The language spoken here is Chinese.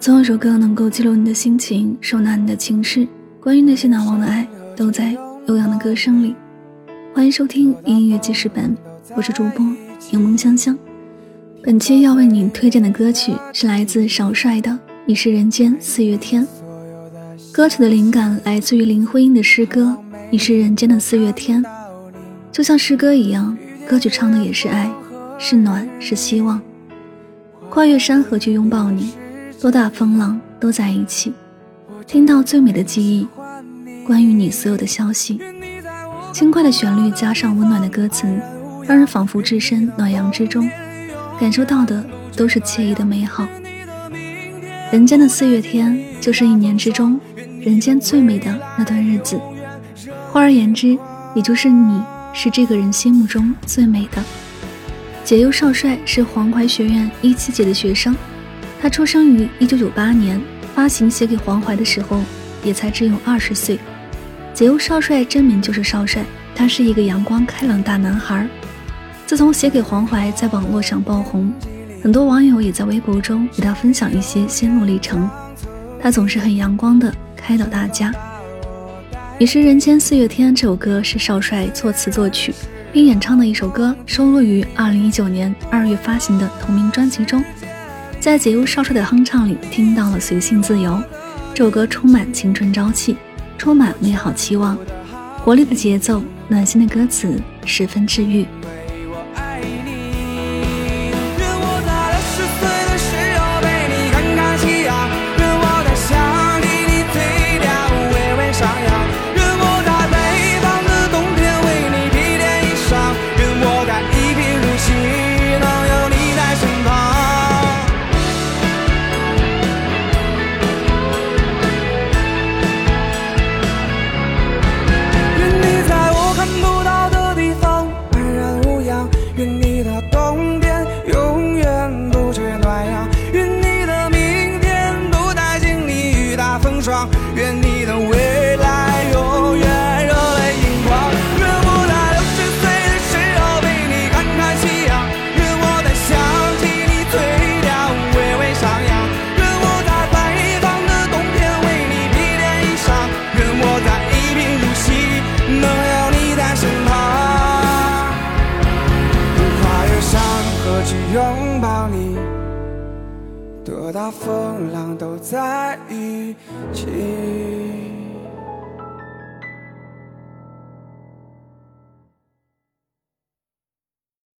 总有首歌能够记录你的心情，收纳你的情绪。关于那些难忘的爱，都在悠扬的歌声里。欢迎收听音乐记事本，我是主播柠檬香香。本期要为你推荐的歌曲是来自少帅的《你是人间四月天》。歌曲的灵感来自于林徽因的诗歌《你是人间的四月天》，就像诗歌一样，歌曲唱的也是爱，是暖，是希望。跨越山河去拥抱你。多大风浪都在一起，听到最美的记忆，关于你所有的消息。轻快的旋律加上温暖的歌词，让人仿佛置身暖阳之中，感受到的都是惬意的美好。人间的四月天，就是一年之中人间最美的那段日子。换而言之，也就是你是这个人心目中最美的。解忧少帅是黄淮学院一七级的学生。他出生于一九九八年，发行写给黄淮的时候也才只有二十岁。解忧少帅真名就是少帅，他是一个阳光开朗大男孩。自从写给黄淮在网络上爆红，很多网友也在微博中与他分享一些心路历程。他总是很阳光的开导大家。《你是人间四月天》这首歌是少帅作词作曲并演唱的一首歌，收录于二零一九年二月发行的同名专辑中。在解忧少帅的哼唱里，听到了随性自由。这首歌充满青春朝气，充满美好期望，活力的节奏，暖心的歌词，十分治愈。多大风浪都在一起。